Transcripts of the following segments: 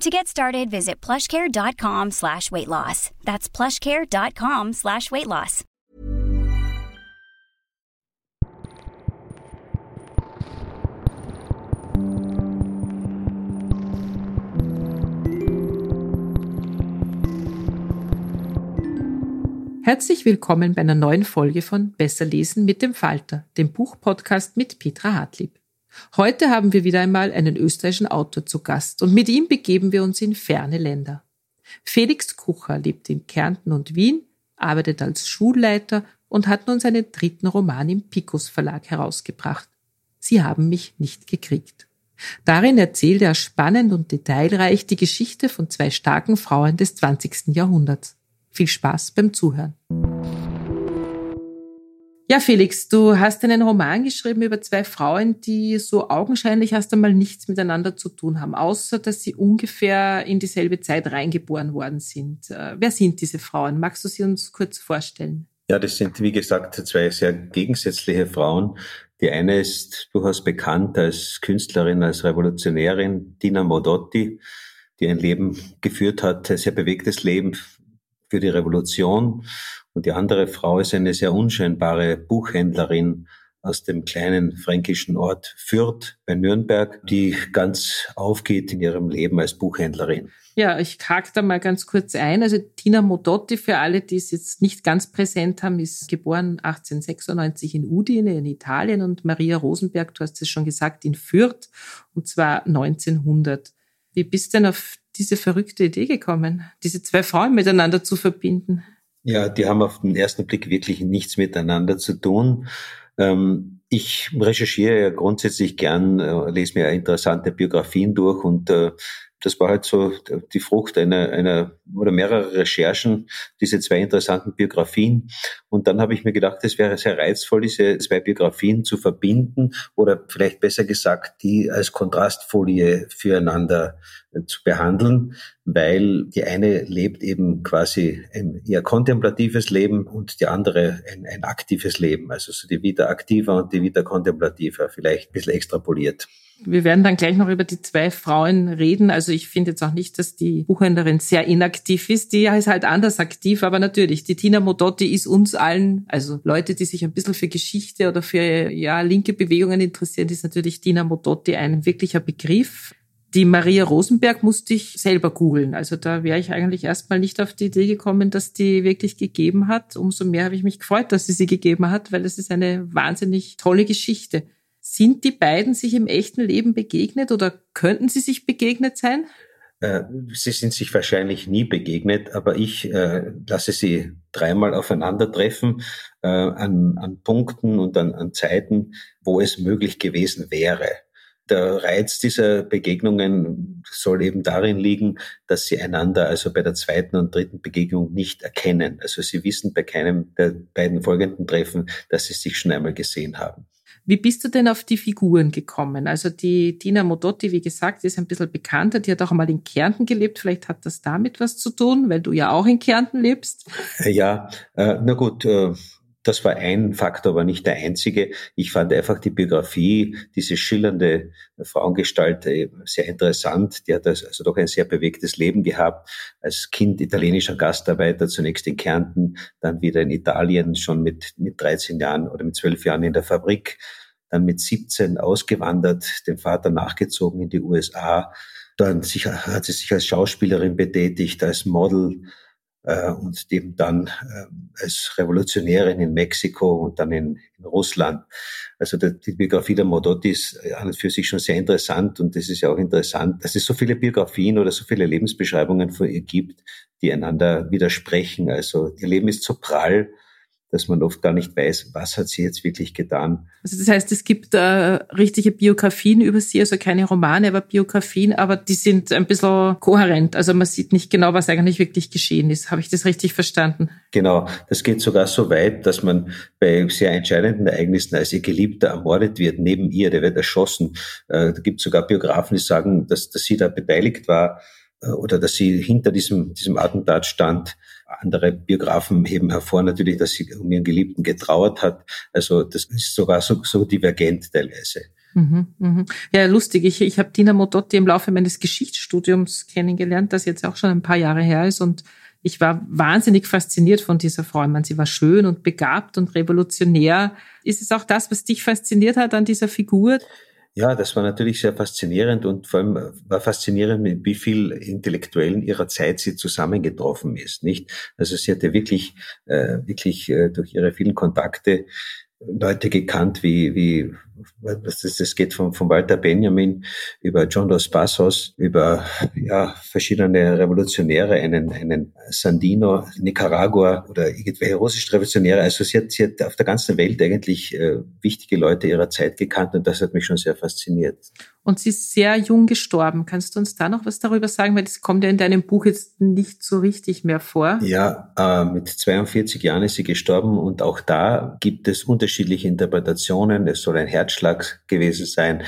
To get started, visit plushcare.com slash weight loss. That's plushcare.com slash weight loss. Herzlich willkommen bei einer neuen Folge von Besser lesen mit dem Falter, dem Buchpodcast mit Petra Hartlieb. Heute haben wir wieder einmal einen österreichischen Autor zu Gast und mit ihm begeben wir uns in ferne Länder. Felix Kucher lebt in Kärnten und Wien, arbeitet als Schulleiter und hat nun seinen dritten Roman im Picus Verlag herausgebracht. Sie haben mich nicht gekriegt. Darin erzählt er spannend und detailreich die Geschichte von zwei starken Frauen des 20. Jahrhunderts. Viel Spaß beim Zuhören. Ja, Felix, du hast einen Roman geschrieben über zwei Frauen, die so augenscheinlich erst einmal nichts miteinander zu tun haben, außer dass sie ungefähr in dieselbe Zeit reingeboren worden sind. Äh, wer sind diese Frauen? Magst du sie uns kurz vorstellen? Ja, das sind, wie gesagt, zwei sehr gegensätzliche Frauen. Die eine ist durchaus bekannt als Künstlerin, als Revolutionärin, Dina Modotti, die ein Leben geführt hat, ein sehr bewegtes Leben für die Revolution und die andere Frau ist eine sehr unscheinbare Buchhändlerin aus dem kleinen fränkischen Ort Fürth bei Nürnberg, die ganz aufgeht in ihrem Leben als Buchhändlerin. Ja, ich hake da mal ganz kurz ein. Also Tina Modotti, für alle, die es jetzt nicht ganz präsent haben, ist geboren 1896 in Udine in Italien und Maria Rosenberg, du hast es schon gesagt, in Fürth und zwar 1900. Wie bist du denn auf diese verrückte Idee gekommen, diese zwei Frauen miteinander zu verbinden? Ja, die haben auf den ersten Blick wirklich nichts miteinander zu tun. Ähm, ich recherchiere ja grundsätzlich gern, äh, lese mir interessante Biografien durch und äh, das war halt so die Frucht einer, einer oder mehrerer Recherchen, diese zwei interessanten Biografien. Und dann habe ich mir gedacht, es wäre sehr reizvoll, diese zwei Biografien zu verbinden oder vielleicht besser gesagt, die als Kontrastfolie füreinander äh, zu behandeln, weil die eine lebt eben quasi ein eher kontemplatives Leben und die andere ein, ein aktives Leben. Also so die Vita aktiva und die Vita contemplativa, vielleicht ein bisschen extrapoliert. Wir werden dann gleich noch über die zwei Frauen reden. Also ich finde jetzt auch nicht, dass die Buchhändlerin sehr inaktiv ist. Die ist halt anders aktiv, aber natürlich, die Tina Modotti ist uns allen, also Leute, die sich ein bisschen für Geschichte oder für ja linke Bewegungen interessieren, ist natürlich Tina Modotti ein wirklicher Begriff. Die Maria Rosenberg musste ich selber googeln. Also da wäre ich eigentlich erstmal nicht auf die Idee gekommen, dass die wirklich gegeben hat. Umso mehr habe ich mich gefreut, dass sie sie gegeben hat, weil es ist eine wahnsinnig tolle Geschichte. Sind die beiden sich im echten Leben begegnet oder könnten sie sich begegnet sein? Äh, sie sind sich wahrscheinlich nie begegnet, aber ich äh, lasse sie dreimal aufeinandertreffen äh, an, an Punkten und an, an Zeiten, wo es möglich gewesen wäre. Der Reiz dieser Begegnungen soll eben darin liegen, dass sie einander also bei der zweiten und dritten Begegnung nicht erkennen. Also sie wissen bei keinem der beiden folgenden Treffen, dass sie sich schon einmal gesehen haben. Wie bist du denn auf die Figuren gekommen? Also die Tina Modotti, wie gesagt, ist ein bisschen bekannter. Die hat auch einmal in Kärnten gelebt. Vielleicht hat das damit was zu tun, weil du ja auch in Kärnten lebst. Ja, äh, na gut. Äh, das war ein Faktor, aber nicht der einzige. Ich fand einfach die Biografie, diese schillernde Frauengestalt äh, sehr interessant. Die hat also doch ein sehr bewegtes Leben gehabt. Als Kind italienischer Gastarbeiter, zunächst in Kärnten, dann wieder in Italien, schon mit, mit 13 Jahren oder mit 12 Jahren in der Fabrik, dann mit 17 ausgewandert, dem Vater nachgezogen in die USA. Dann hat sie sich als Schauspielerin betätigt, als Model, äh, und eben dann äh, als Revolutionärin in Mexiko und dann in, in Russland. Also die, die Biografie der Modotti ist an und für sich schon sehr interessant und es ist ja auch interessant, dass es so viele Biografien oder so viele Lebensbeschreibungen von ihr gibt, die einander widersprechen. Also ihr Leben ist so prall, dass man oft gar nicht weiß, was hat sie jetzt wirklich getan. Also das heißt, es gibt äh, richtige Biografien über sie, also keine Romane, aber Biografien, aber die sind ein bisschen kohärent. Also man sieht nicht genau, was eigentlich wirklich geschehen ist. Habe ich das richtig verstanden? Genau, das geht sogar so weit, dass man bei sehr entscheidenden Ereignissen, als ihr Geliebter ermordet wird, neben ihr, der wird erschossen, äh, da gibt es sogar Biografen, die sagen, dass, dass sie da beteiligt war äh, oder dass sie hinter diesem, diesem Attentat stand andere Biografen heben hervor natürlich, dass sie um ihren Geliebten getrauert hat. Also das ist sogar so, so divergent teilweise. Mhm, mhm. Ja, lustig. Ich, ich habe Dina Modotti im Laufe meines Geschichtsstudiums kennengelernt, das jetzt auch schon ein paar Jahre her ist. Und ich war wahnsinnig fasziniert von dieser Frau. Ich meine, sie war schön und begabt und revolutionär. Ist es auch das, was dich fasziniert hat an dieser Figur? Ja, das war natürlich sehr faszinierend und vor allem war faszinierend, mit wie viel Intellektuellen ihrer Zeit sie zusammengetroffen ist, nicht? Also sie hatte wirklich, äh, wirklich äh, durch ihre vielen Kontakte Leute gekannt wie, wie das, das geht von, von Walter Benjamin über John Dos Passos, über ja, verschiedene Revolutionäre, einen, einen Sandino, Nicaragua oder irgendwelche russische Revolutionäre. Also sie hat, sie hat auf der ganzen Welt eigentlich äh, wichtige Leute ihrer Zeit gekannt und das hat mich schon sehr fasziniert. Und sie ist sehr jung gestorben. Kannst du uns da noch was darüber sagen? Weil das kommt ja in deinem Buch jetzt nicht so richtig mehr vor. Ja, äh, mit 42 Jahren ist sie gestorben und auch da gibt es unterschiedliche Interpretationen. Es soll ein Herzschlag gewesen sein.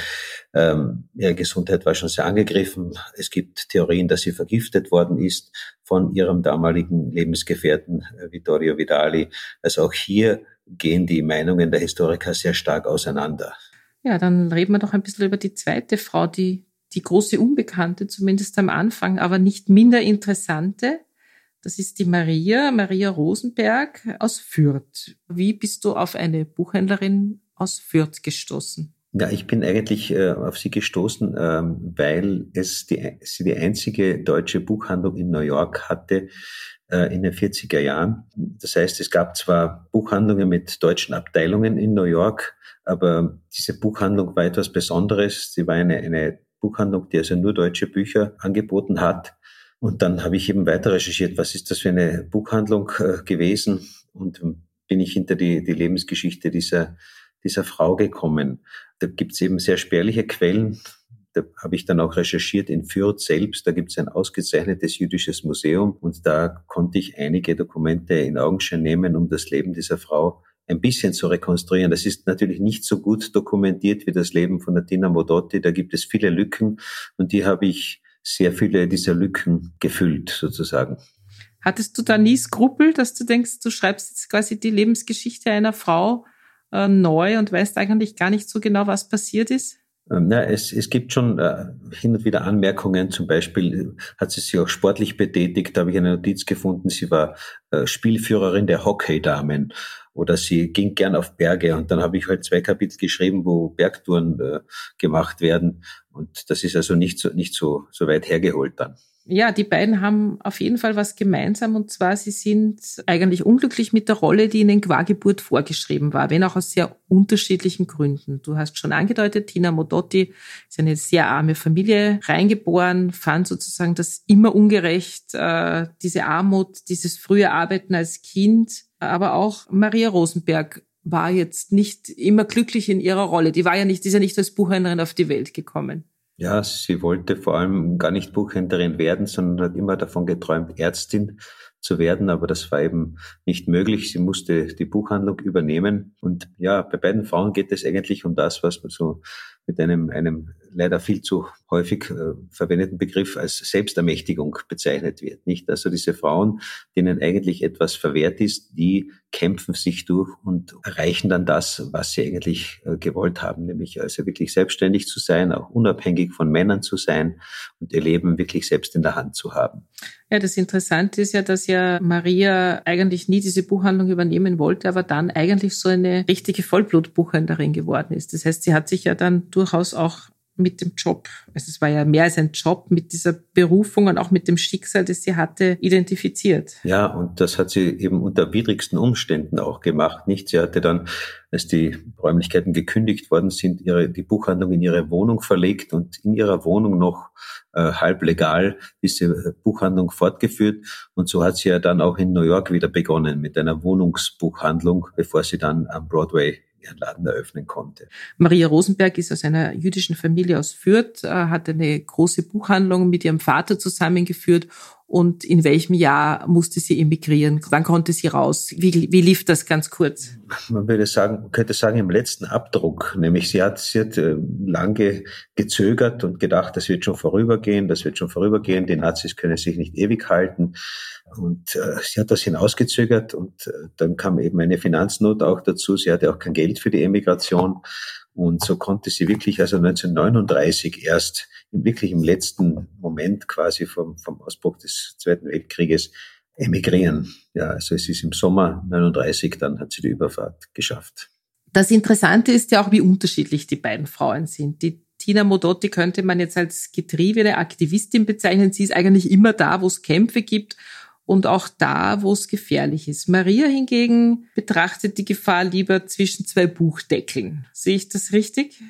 Ähm, ihre Gesundheit war schon sehr angegriffen. Es gibt Theorien, dass sie vergiftet worden ist von ihrem damaligen Lebensgefährten äh, Vittorio Vidali. Also auch hier gehen die Meinungen der Historiker sehr stark auseinander. Ja, dann reden wir doch ein bisschen über die zweite Frau, die, die große Unbekannte, zumindest am Anfang, aber nicht minder interessante. Das ist die Maria, Maria Rosenberg aus Fürth. Wie bist du auf eine Buchhändlerin aus Fürth gestoßen? Ja, ich bin eigentlich äh, auf sie gestoßen, ähm, weil es die, sie die einzige deutsche Buchhandlung in New York hatte äh, in den 40er Jahren. Das heißt, es gab zwar Buchhandlungen mit deutschen Abteilungen in New York, aber diese Buchhandlung war etwas Besonderes. Sie war eine, eine Buchhandlung, die also nur deutsche Bücher angeboten hat. Und dann habe ich eben weiter recherchiert, was ist das für eine Buchhandlung äh, gewesen und bin ich hinter die, die Lebensgeschichte dieser, dieser Frau gekommen. Da gibt es eben sehr spärliche Quellen. Da habe ich dann auch recherchiert in Fürth selbst. Da gibt es ein ausgezeichnetes jüdisches Museum und da konnte ich einige Dokumente in Augenschein nehmen, um das Leben dieser Frau ein bisschen zu rekonstruieren. Das ist natürlich nicht so gut dokumentiert wie das Leben von Tina Modotti. Da gibt es viele Lücken und die habe ich sehr viele dieser Lücken gefüllt sozusagen. Hattest du da nie Skrupel, dass du denkst, du schreibst jetzt quasi die Lebensgeschichte einer Frau äh, neu und weißt eigentlich gar nicht so genau, was passiert ist? Ähm, ja, es, es gibt schon äh, hin und wieder Anmerkungen. Zum Beispiel äh, hat sie sich auch sportlich betätigt. Da habe ich eine Notiz gefunden. Sie war äh, Spielführerin der Hockeydamen oder sie ging gern auf Berge. Und dann habe ich halt zwei Kapitel geschrieben, wo Bergtouren äh, gemacht werden. Und das ist also nicht so, nicht so, so weit hergeholt dann ja, die beiden haben auf jeden Fall was gemeinsam und zwar, sie sind eigentlich unglücklich mit der Rolle, die ihnen qua Geburt vorgeschrieben war, wenn auch aus sehr unterschiedlichen Gründen. Du hast schon angedeutet, Tina Modotti ist eine sehr arme Familie reingeboren, fand sozusagen das immer ungerecht, äh, diese Armut, dieses frühe Arbeiten als Kind. Aber auch Maria Rosenberg war jetzt nicht immer glücklich in ihrer Rolle. Die war ja nicht, die ist ja nicht als Buchhändlerin auf die Welt gekommen. Ja, sie wollte vor allem gar nicht Buchhändlerin werden, sondern hat immer davon geträumt, Ärztin zu werden, aber das war eben nicht möglich. Sie musste die Buchhandlung übernehmen. Und ja, bei beiden Frauen geht es eigentlich um das, was man so mit einem, einem leider viel zu häufig äh, verwendeten Begriff als Selbstermächtigung bezeichnet wird. Nicht? Also diese Frauen, denen eigentlich etwas verwehrt ist, die kämpfen sich durch und erreichen dann das, was sie eigentlich äh, gewollt haben, nämlich also wirklich selbstständig zu sein, auch unabhängig von Männern zu sein und ihr Leben wirklich selbst in der Hand zu haben. Ja, das Interessante ist ja, dass ja Maria eigentlich nie diese Buchhandlung übernehmen wollte, aber dann eigentlich so eine richtige Vollblutbuchhändlerin geworden ist. Das heißt, sie hat sich ja dann durchaus auch mit dem Job, also es war ja mehr als ein Job, mit dieser Berufung und auch mit dem Schicksal, das sie hatte, identifiziert. Ja, und das hat sie eben unter widrigsten Umständen auch gemacht. Nicht? Sie hatte dann, als die Räumlichkeiten gekündigt worden sind, ihre, die Buchhandlung in ihre Wohnung verlegt und in ihrer Wohnung noch äh, halb legal diese Buchhandlung fortgeführt. Und so hat sie ja dann auch in New York wieder begonnen mit einer Wohnungsbuchhandlung, bevor sie dann am Broadway ihren Laden eröffnen konnte. Maria Rosenberg ist aus einer jüdischen Familie aus Fürth, äh, hat eine große Buchhandlung mit ihrem Vater zusammengeführt und in welchem Jahr musste sie emigrieren? Wann konnte sie raus? Wie, wie lief das ganz kurz? Man würde sagen, könnte sagen im letzten Abdruck, nämlich sie hat, sie hat äh, lange gezögert und gedacht, das wird schon vorübergehen, das wird schon vorübergehen, die Nazis können sich nicht ewig halten. Und äh, sie hat das hinausgezögert und äh, dann kam eben eine Finanznot auch dazu. Sie hatte auch kein Geld für die Emigration. Und so konnte sie wirklich also 1939 erst wirklich im letzten Moment quasi vom, vom Ausbruch des Zweiten Weltkrieges emigrieren. Ja, also es ist im Sommer 39, dann hat sie die Überfahrt geschafft. Das Interessante ist ja auch, wie unterschiedlich die beiden Frauen sind. Die Tina Modotti könnte man jetzt als getriebene Aktivistin bezeichnen. Sie ist eigentlich immer da, wo es Kämpfe gibt und auch da, wo es gefährlich ist. Maria hingegen betrachtet die Gefahr lieber zwischen zwei Buchdeckeln. Sehe ich das richtig?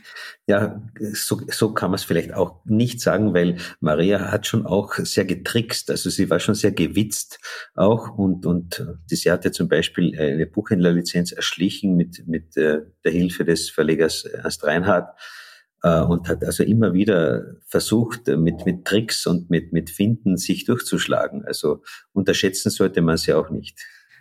Ja, so, so kann man es vielleicht auch nicht sagen, weil Maria hat schon auch sehr getrickst. Also sie war schon sehr gewitzt auch und, und sie hatte zum Beispiel eine Buchhändlerlizenz erschlichen mit, mit äh, der Hilfe des Verlegers Ernst Reinhardt äh, und hat also immer wieder versucht, mit, mit Tricks und mit, mit Finden sich durchzuschlagen. Also unterschätzen sollte man sie auch nicht.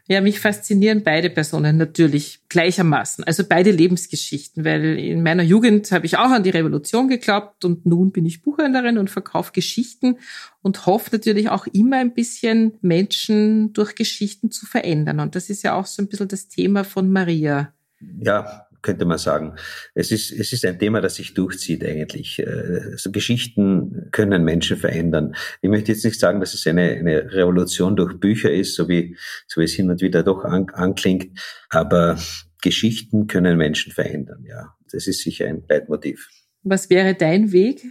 Ja, mich faszinieren beide Personen natürlich gleichermaßen, also beide Lebensgeschichten, weil in meiner Jugend habe ich auch an die Revolution geglaubt und nun bin ich Buchhändlerin und verkaufe Geschichten und hoffe natürlich auch immer ein bisschen Menschen durch Geschichten zu verändern. Und das ist ja auch so ein bisschen das Thema von Maria. Ja, könnte man sagen. Es ist, es ist ein Thema, das sich durchzieht eigentlich. Also Geschichten können Menschen verändern. Ich möchte jetzt nicht sagen, dass es eine, eine Revolution durch Bücher ist, so wie, so wie es hin und wieder doch an, anklingt, aber Geschichten können Menschen verändern, ja. Das ist sicher ein Leitmotiv. Was wäre dein Weg?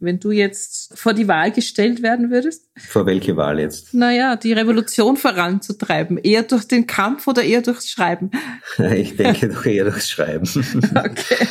Wenn du jetzt vor die Wahl gestellt werden würdest? Vor welche Wahl jetzt? Naja, die Revolution voranzutreiben. Eher durch den Kampf oder eher durchs Schreiben? Ich denke doch eher durchs Schreiben. Okay.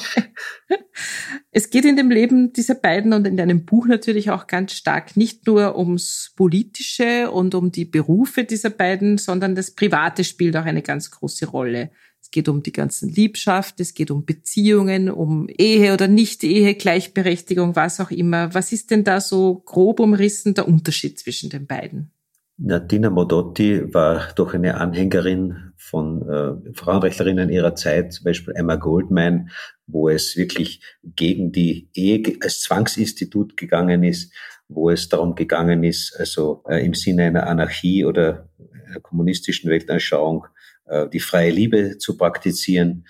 Es geht in dem Leben dieser beiden und in deinem Buch natürlich auch ganz stark nicht nur ums Politische und um die Berufe dieser beiden, sondern das Private spielt auch eine ganz große Rolle. Es geht um die ganzen Liebschaft, es geht um Beziehungen, um Ehe oder Nicht-Ehe, Gleichberechtigung, was auch immer. Was ist denn da so grob umrissen der Unterschied zwischen den beiden? Nadina Modotti war doch eine Anhängerin von äh, Frauenrechtlerinnen ihrer Zeit, zum Beispiel Emma Goldman, wo es wirklich gegen die Ehe als Zwangsinstitut gegangen ist, wo es darum gegangen ist, also äh, im Sinne einer Anarchie oder einer kommunistischen Weltanschauung äh, die freie Liebe zu praktizieren.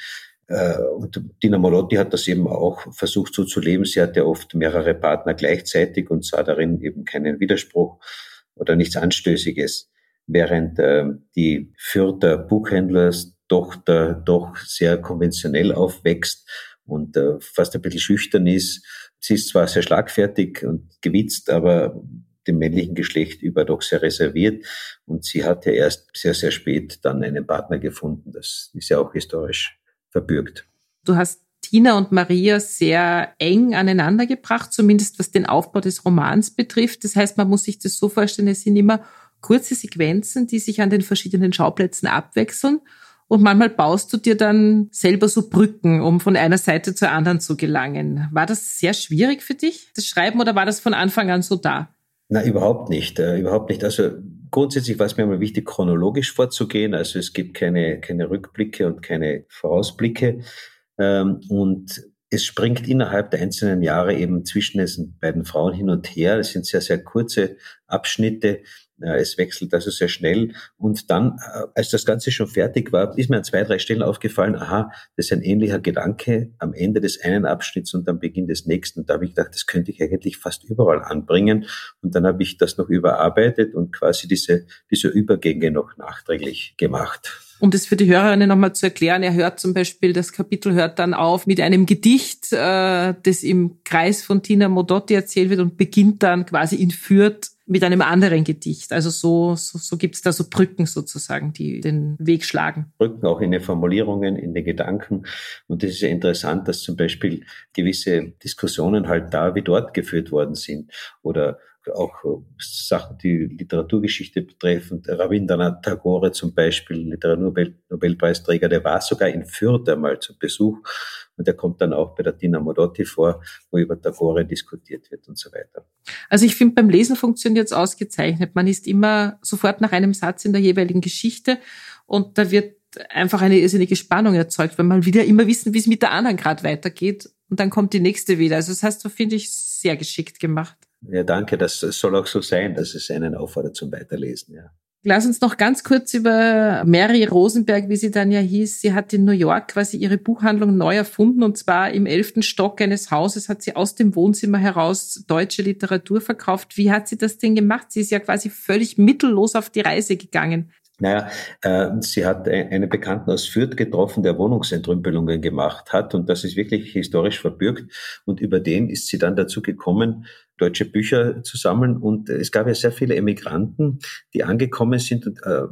Äh, und Dina Molotti hat das eben auch versucht so zu leben. Sie hatte oft mehrere Partner gleichzeitig und sah darin eben keinen Widerspruch oder nichts Anstößiges, während äh, die Fürther Buchhändlerstochter doch sehr konventionell aufwächst und fast ein bisschen schüchtern ist. Sie ist zwar sehr schlagfertig und gewitzt, aber dem männlichen Geschlecht über doch sehr reserviert. Und sie hat ja erst sehr, sehr spät dann einen Partner gefunden. Das ist ja auch historisch verbürgt. Du hast Tina und Maria sehr eng aneinander gebracht, zumindest was den Aufbau des Romans betrifft. Das heißt, man muss sich das so vorstellen, es sind immer kurze Sequenzen, die sich an den verschiedenen Schauplätzen abwechseln. Und manchmal baust du dir dann selber so Brücken, um von einer Seite zur anderen zu gelangen. War das sehr schwierig für dich, das Schreiben, oder war das von Anfang an so da? Na, überhaupt nicht, äh, überhaupt nicht. Also grundsätzlich war es mir immer wichtig, chronologisch vorzugehen. Also es gibt keine, keine Rückblicke und keine Vorausblicke. Ähm, und es springt innerhalb der einzelnen Jahre eben zwischen diesen beiden Frauen hin und her. Es sind sehr, sehr kurze Abschnitte. Es wechselt also sehr schnell. Und dann, äh, als das Ganze schon fertig war, ist mir an zwei, drei Stellen aufgefallen, aha, das ist ein ähnlicher Gedanke am Ende des einen Abschnitts und am Beginn des nächsten. Und da habe ich gedacht, das könnte ich eigentlich fast überall anbringen. Und dann habe ich das noch überarbeitet und quasi diese, diese Übergänge noch nachträglich gemacht. Um das für die Hörerinnen nochmal zu erklären, er hört zum Beispiel, das Kapitel hört dann auf mit einem Gedicht, äh, das im Kreis von Tina Modotti erzählt wird und beginnt dann quasi in Fürth mit einem anderen Gedicht. Also so, so, so gibt es da so Brücken sozusagen, die den Weg schlagen. Brücken auch in den Formulierungen, in den Gedanken. Und das ist ja interessant, dass zum Beispiel gewisse Diskussionen halt da wie dort geführt worden sind. Oder auch äh, Sachen, die Literaturgeschichte betreffen. Rabindranath Tagore zum Beispiel, Literaturnobelpreisträger, der war sogar in Fürth einmal zu Besuch und der kommt dann auch bei der Tina Modotti vor, wo über Tagore diskutiert wird und so weiter. Also ich finde, beim Lesen funktioniert es ausgezeichnet. Man ist immer sofort nach einem Satz in der jeweiligen Geschichte und da wird einfach eine irrsinnige Spannung erzeugt, weil man ja immer wissen, wie es mit der anderen gerade weitergeht und dann kommt die nächste wieder. Also das heißt, so finde ich sehr geschickt gemacht. Ja, danke. Das soll auch so sein, dass es einen auffordert zum Weiterlesen, ja. Lass uns noch ganz kurz über Mary Rosenberg, wie sie dann ja hieß. Sie hat in New York quasi ihre Buchhandlung neu erfunden und zwar im elften Stock eines Hauses hat sie aus dem Wohnzimmer heraus deutsche Literatur verkauft. Wie hat sie das denn gemacht? Sie ist ja quasi völlig mittellos auf die Reise gegangen. Naja, äh, sie hat einen Bekannten aus Fürth getroffen, der Wohnungsentrümpelungen gemacht hat und das ist wirklich historisch verbürgt und über den ist sie dann dazu gekommen, deutsche Bücher zu sammeln. Und es gab ja sehr viele Emigranten, die angekommen sind und äh,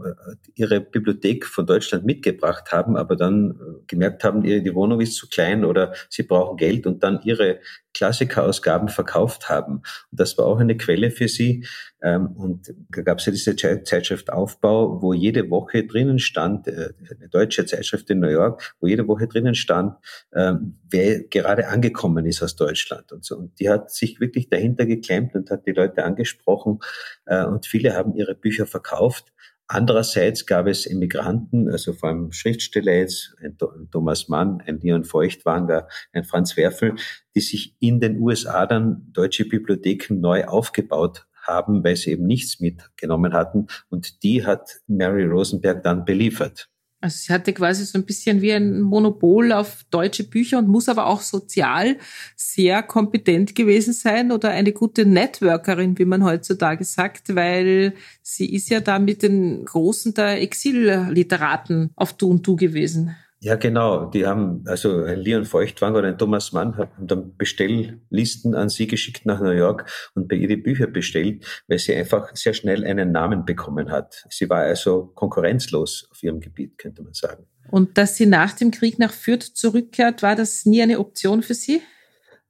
ihre Bibliothek von Deutschland mitgebracht haben, aber dann äh, gemerkt haben, die Wohnung ist zu klein oder sie brauchen Geld und dann ihre Klassikerausgaben verkauft haben. Und das war auch eine Quelle für sie. Ähm, und da gab es ja diese Zeitschrift Aufbau, wo jede Woche drinnen stand, äh, eine deutsche Zeitschrift in New York, wo jede Woche drinnen stand, ähm, wer gerade angekommen ist aus Deutschland und so. Und die hat sich wirklich dahinter geklemmt und hat die Leute angesprochen. Äh, und viele haben ihre Bücher verkauft. Andererseits gab es Immigranten, also vor allem Schriftsteller jetzt, ein Thomas Mann, ein Leon Feuchtwanger, ein Franz Werfel, die sich in den USA dann deutsche Bibliotheken neu aufgebaut haben, weil sie eben nichts mitgenommen hatten. Und die hat Mary Rosenberg dann beliefert. Also sie hatte quasi so ein bisschen wie ein Monopol auf deutsche Bücher und muss aber auch sozial sehr kompetent gewesen sein oder eine gute Networkerin, wie man heutzutage sagt, weil sie ist ja da mit den Großen der Exilliteraten auf Du und Du gewesen. Ja, genau. Die haben, also ein Leon Feuchtwanger oder ein Thomas Mann haben dann Bestelllisten an sie geschickt nach New York und bei ihr die Bücher bestellt, weil sie einfach sehr schnell einen Namen bekommen hat. Sie war also konkurrenzlos auf ihrem Gebiet, könnte man sagen. Und dass sie nach dem Krieg nach Fürth zurückkehrt, war das nie eine Option für sie?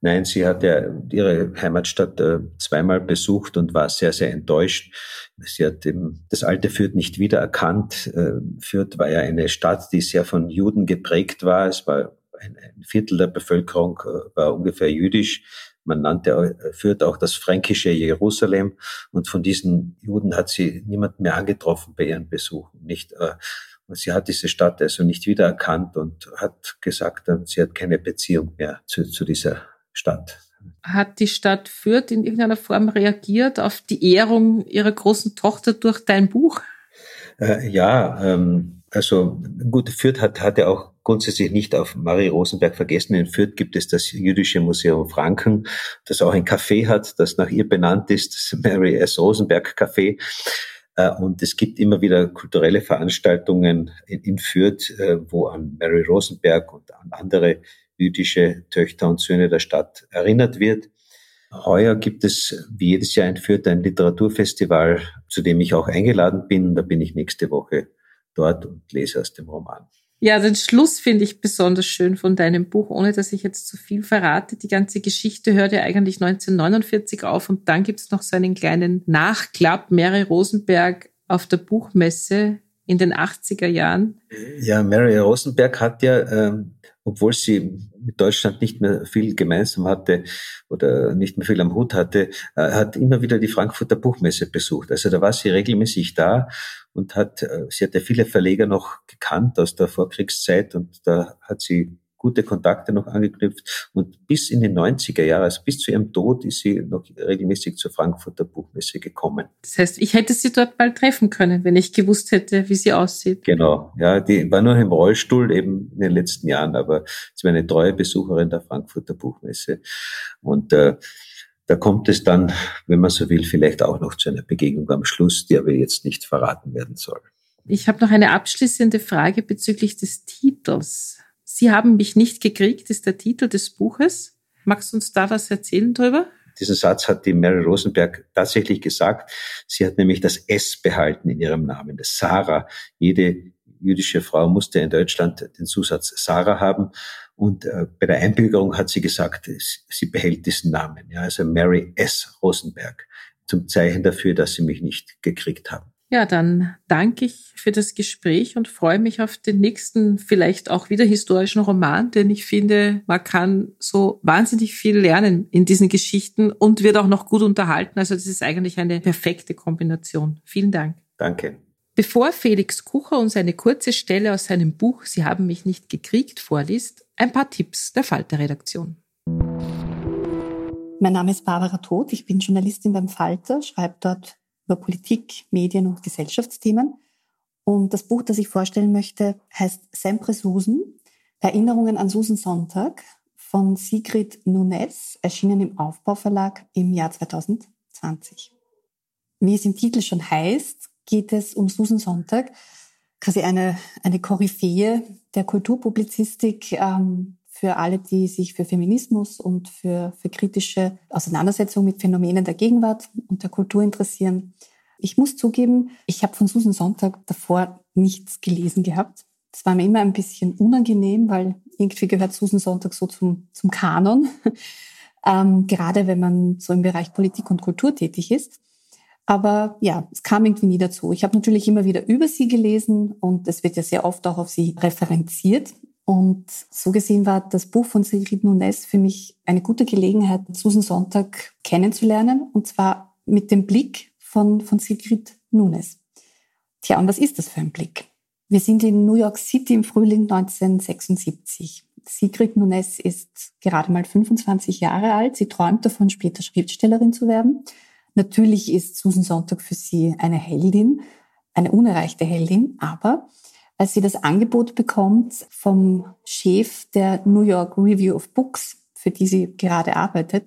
Nein, sie hat ja ihre Heimatstadt äh, zweimal besucht und war sehr, sehr enttäuscht. Sie hat eben das alte Fürth nicht wiedererkannt. Äh, Fürth war ja eine Stadt, die sehr von Juden geprägt war. Es war ein, Viertel der Bevölkerung äh, war ungefähr jüdisch. Man nannte Fürth auch das fränkische Jerusalem. Und von diesen Juden hat sie niemand mehr angetroffen bei ihren Besuchen. Nicht, sie hat diese Stadt also nicht wiedererkannt und hat gesagt, sie hat keine Beziehung mehr zu, zu dieser Stadt. Hat die Stadt Fürth in irgendeiner Form reagiert auf die Ehrung ihrer großen Tochter durch dein Buch? Äh, ja, ähm, also gut, Fürth hat, hat ja auch grundsätzlich nicht auf Marie Rosenberg vergessen. In Fürth gibt es das Jüdische Museum Franken, das auch ein Café hat, das nach ihr benannt ist, das Mary S. Rosenberg Café. Äh, und es gibt immer wieder kulturelle Veranstaltungen in, in Fürth, äh, wo an Mary Rosenberg und an andere jüdische Töchter und Söhne der Stadt erinnert wird. Heuer gibt es wie jedes Jahr in Fürth ein Literaturfestival, zu dem ich auch eingeladen bin. Da bin ich nächste Woche dort und lese aus dem Roman. Ja, den Schluss finde ich besonders schön von deinem Buch, ohne dass ich jetzt zu viel verrate. Die ganze Geschichte hört ja eigentlich 1949 auf und dann gibt es noch so einen kleinen Nachklapp. Mary Rosenberg auf der Buchmesse in den 80er Jahren. Ja, Mary Rosenberg hat ja ähm, obwohl sie mit Deutschland nicht mehr viel gemeinsam hatte oder nicht mehr viel am Hut hatte, äh, hat immer wieder die Frankfurter Buchmesse besucht. Also da war sie regelmäßig da und hat, äh, sie hatte viele Verleger noch gekannt aus der Vorkriegszeit und da hat sie gute Kontakte noch angeknüpft und bis in die 90er Jahre, also bis zu ihrem Tod, ist sie noch regelmäßig zur Frankfurter Buchmesse gekommen. Das heißt, ich hätte sie dort bald treffen können, wenn ich gewusst hätte, wie sie aussieht. Genau, ja, die war nur im Rollstuhl eben in den letzten Jahren, aber sie war eine treue Besucherin der Frankfurter Buchmesse und äh, da kommt es dann, wenn man so will, vielleicht auch noch zu einer Begegnung am Schluss, die aber jetzt nicht verraten werden soll. Ich habe noch eine abschließende Frage bezüglich des Titels. Sie haben mich nicht gekriegt, ist der Titel des Buches. Magst du uns da was erzählen drüber? Diesen Satz hat die Mary Rosenberg tatsächlich gesagt. Sie hat nämlich das S behalten in ihrem Namen, das Sarah. Jede jüdische Frau musste in Deutschland den Zusatz Sarah haben. Und äh, bei der Einbürgerung hat sie gesagt, sie behält diesen Namen. Ja, also Mary S. Rosenberg. Zum Zeichen dafür, dass sie mich nicht gekriegt haben. Ja, dann danke ich für das Gespräch und freue mich auf den nächsten, vielleicht auch wieder historischen Roman, denn ich finde, man kann so wahnsinnig viel lernen in diesen Geschichten und wird auch noch gut unterhalten. Also das ist eigentlich eine perfekte Kombination. Vielen Dank. Danke. Bevor Felix Kucher uns eine kurze Stelle aus seinem Buch Sie haben mich nicht gekriegt vorliest, ein paar Tipps der Falter-Redaktion. Mein Name ist Barbara Todt, ich bin Journalistin beim Falter, schreibe dort über Politik, Medien und Gesellschaftsthemen. Und das Buch, das ich vorstellen möchte, heißt Sempre Susan, Erinnerungen an Susan Sonntag von Sigrid Nunes, erschienen im Aufbauverlag im Jahr 2020. Wie es im Titel schon heißt, geht es um Susan Sonntag, quasi eine, eine Koryphäe der Kulturpublizistik, ähm, für alle, die sich für Feminismus und für, für kritische Auseinandersetzung mit Phänomenen der Gegenwart und der Kultur interessieren. Ich muss zugeben, ich habe von Susan Sonntag davor nichts gelesen gehabt. Das war mir immer ein bisschen unangenehm, weil irgendwie gehört Susan Sonntag so zum, zum Kanon, ähm, gerade wenn man so im Bereich Politik und Kultur tätig ist. Aber ja, es kam irgendwie nie dazu. Ich habe natürlich immer wieder über sie gelesen und es wird ja sehr oft auch auf sie referenziert. Und so gesehen war das Buch von Sigrid Nunes für mich eine gute Gelegenheit, Susan Sonntag kennenzulernen. Und zwar mit dem Blick von, von Sigrid Nunes. Tja, und was ist das für ein Blick? Wir sind in New York City im Frühling 1976. Sigrid Nunes ist gerade mal 25 Jahre alt. Sie träumt davon, später Schriftstellerin zu werden. Natürlich ist Susan Sonntag für sie eine Heldin, eine unerreichte Heldin, aber als sie das Angebot bekommt vom Chef der New York Review of Books, für die sie gerade arbeitet,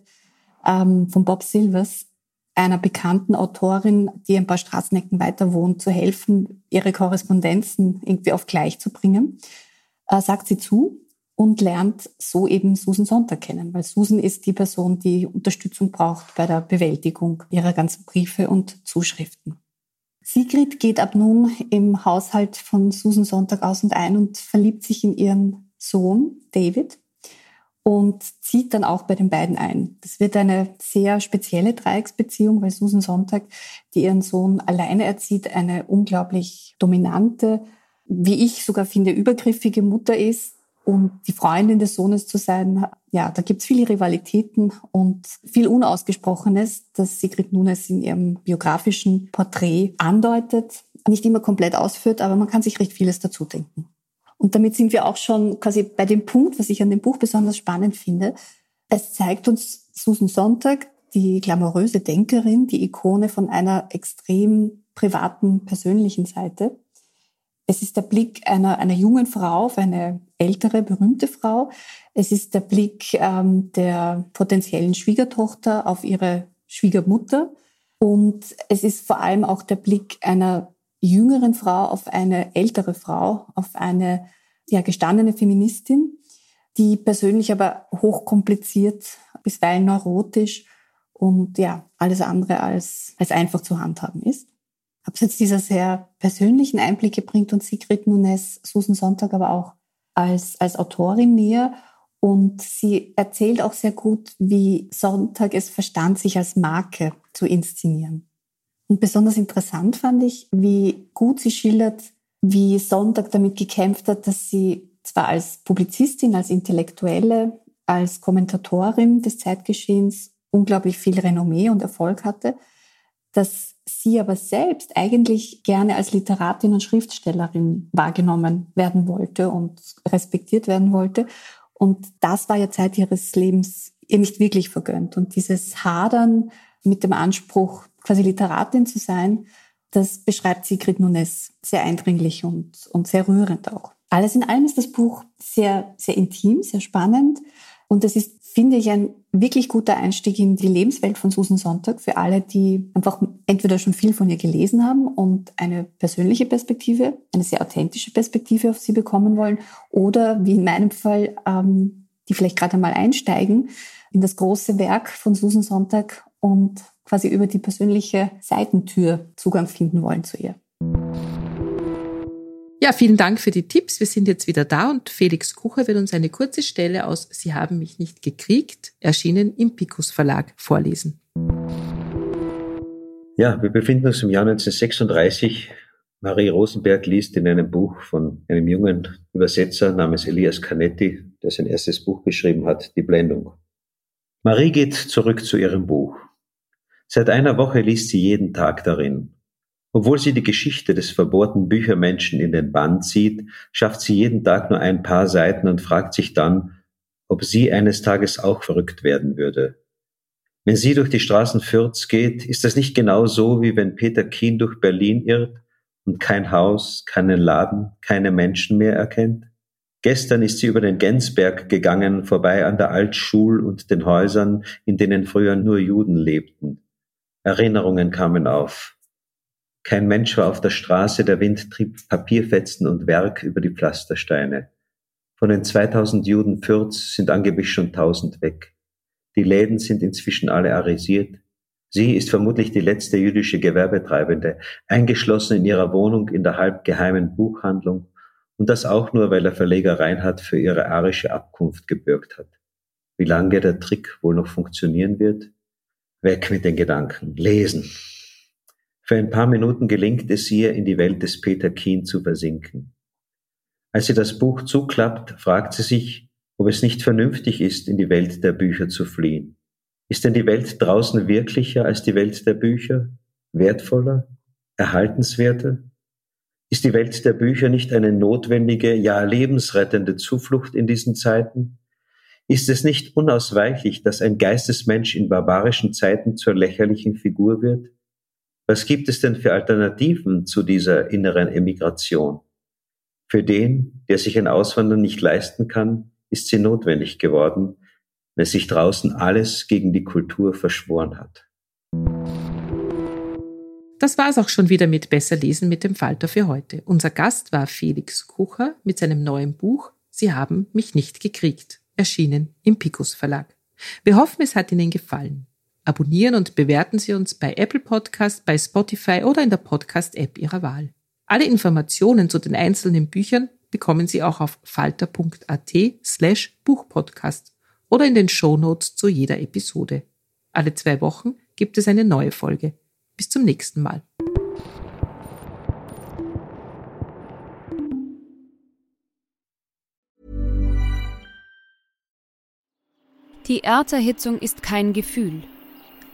ähm, von Bob Silvers, einer bekannten Autorin, die ein paar Straßenecken weiter wohnt, zu helfen, ihre Korrespondenzen irgendwie auf gleich zu bringen, äh, sagt sie zu und lernt so eben Susan Sonntag kennen, weil Susan ist die Person, die Unterstützung braucht bei der Bewältigung ihrer ganzen Briefe und Zuschriften. Sigrid geht ab nun im Haushalt von Susan Sonntag aus und ein und verliebt sich in ihren Sohn David und zieht dann auch bei den beiden ein. Das wird eine sehr spezielle Dreiecksbeziehung, weil Susan Sonntag, die ihren Sohn alleine erzieht, eine unglaublich dominante, wie ich sogar finde, übergriffige Mutter ist, und die Freundin des Sohnes zu sein, ja, da gibt's viele Rivalitäten und viel Unausgesprochenes, das Sigrid Nunes in ihrem biografischen Porträt andeutet. Nicht immer komplett ausführt, aber man kann sich recht vieles dazu denken. Und damit sind wir auch schon quasi bei dem Punkt, was ich an dem Buch besonders spannend finde. Es zeigt uns Susan Sonntag, die glamouröse Denkerin, die Ikone von einer extrem privaten, persönlichen Seite. Es ist der Blick einer, einer jungen Frau auf eine ältere, berühmte Frau. Es ist der Blick ähm, der potenziellen Schwiegertochter auf ihre Schwiegermutter. Und es ist vor allem auch der Blick einer jüngeren Frau auf eine ältere Frau, auf eine ja, gestandene Feministin, die persönlich aber hochkompliziert, bisweilen neurotisch und ja, alles andere als, als einfach zu handhaben ist. Abseits dieser sehr persönlichen Einblicke bringt uns Sigrid Nunes Susan Sonntag aber auch als, als Autorin näher. Und sie erzählt auch sehr gut, wie Sonntag es verstand, sich als Marke zu inszenieren. Und besonders interessant fand ich, wie gut sie schildert, wie Sonntag damit gekämpft hat, dass sie zwar als Publizistin, als Intellektuelle, als Kommentatorin des Zeitgeschehens unglaublich viel Renommee und Erfolg hatte, dass sie aber selbst eigentlich gerne als Literatin und Schriftstellerin wahrgenommen werden wollte und respektiert werden wollte Und das war ja Zeit ihres Lebens ihr nicht wirklich vergönnt. Und dieses Hadern mit dem Anspruch, quasi Literatin zu sein, das beschreibt Sigrid Nunes sehr eindringlich und, und sehr rührend auch. Alles in allem ist das Buch sehr, sehr intim, sehr spannend. Und es ist, finde ich, ein wirklich guter Einstieg in die Lebenswelt von Susan Sonntag für alle, die einfach entweder schon viel von ihr gelesen haben und eine persönliche Perspektive, eine sehr authentische Perspektive auf sie bekommen wollen oder wie in meinem Fall, ähm, die vielleicht gerade einmal einsteigen in das große Werk von Susan Sonntag und quasi über die persönliche Seitentür Zugang finden wollen zu ihr. Ja, vielen Dank für die Tipps. Wir sind jetzt wieder da und Felix Kucher wird uns eine kurze Stelle aus Sie haben mich nicht gekriegt, erschienen im Picus Verlag, vorlesen. Ja, wir befinden uns im Jahr 1936. Marie Rosenberg liest in einem Buch von einem jungen Übersetzer namens Elias Canetti, der sein erstes Buch geschrieben hat, Die Blendung. Marie geht zurück zu ihrem Buch. Seit einer Woche liest sie jeden Tag darin. Obwohl sie die Geschichte des verbohrten Büchermenschen in den Band zieht, schafft sie jeden Tag nur ein paar Seiten und fragt sich dann, ob sie eines Tages auch verrückt werden würde. Wenn sie durch die Straßen Fürths geht, ist das nicht genau so, wie wenn Peter Kien durch Berlin irrt und kein Haus, keinen Laden, keine Menschen mehr erkennt? Gestern ist sie über den Gensberg gegangen, vorbei an der Altschul und den Häusern, in denen früher nur Juden lebten. Erinnerungen kamen auf. Kein Mensch war auf der Straße, der Wind trieb Papierfetzen und Werk über die Pflastersteine. Von den 2000 Juden Fürths sind angeblich schon 1000 weg. Die Läden sind inzwischen alle arisiert. Sie ist vermutlich die letzte jüdische Gewerbetreibende, eingeschlossen in ihrer Wohnung in der halbgeheimen Buchhandlung und das auch nur, weil der Verleger Reinhardt für ihre arische Abkunft gebürgt hat. Wie lange der Trick wohl noch funktionieren wird? Weg mit den Gedanken. Lesen. Für ein paar Minuten gelingt es ihr, in die Welt des Peter Keen zu versinken. Als sie das Buch zuklappt, fragt sie sich, ob es nicht vernünftig ist, in die Welt der Bücher zu fliehen. Ist denn die Welt draußen wirklicher als die Welt der Bücher? Wertvoller? Erhaltenswerter? Ist die Welt der Bücher nicht eine notwendige, ja lebensrettende Zuflucht in diesen Zeiten? Ist es nicht unausweichlich, dass ein Geistesmensch in barbarischen Zeiten zur lächerlichen Figur wird? Was gibt es denn für Alternativen zu dieser inneren Emigration? Für den, der sich ein Auswandern nicht leisten kann, ist sie notwendig geworden, weil sich draußen alles gegen die Kultur verschworen hat. Das war es auch schon wieder mit Besser lesen mit dem Falter für heute. Unser Gast war Felix Kucher mit seinem neuen Buch Sie haben mich nicht gekriegt, erschienen im Picus Verlag. Wir hoffen, es hat Ihnen gefallen. Abonnieren und bewerten Sie uns bei Apple Podcast, bei Spotify oder in der Podcast-App Ihrer Wahl. Alle Informationen zu den einzelnen Büchern bekommen Sie auch auf falter.at slash Buchpodcast oder in den Shownotes zu jeder Episode. Alle zwei Wochen gibt es eine neue Folge. Bis zum nächsten Mal. Die Erderhitzung ist kein Gefühl,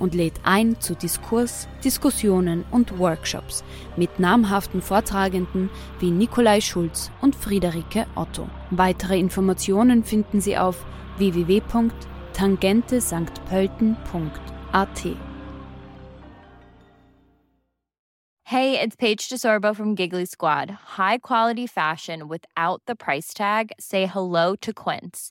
und lädt ein zu Diskurs, Diskussionen und Workshops mit namhaften Vortragenden wie Nikolai Schulz und Friederike Otto. Weitere Informationen finden Sie auf www.tangentesanktpölten.at. Hey, it's Paige DeSorbo from Giggly Squad. High quality fashion without the price tag. Say hello to Quince.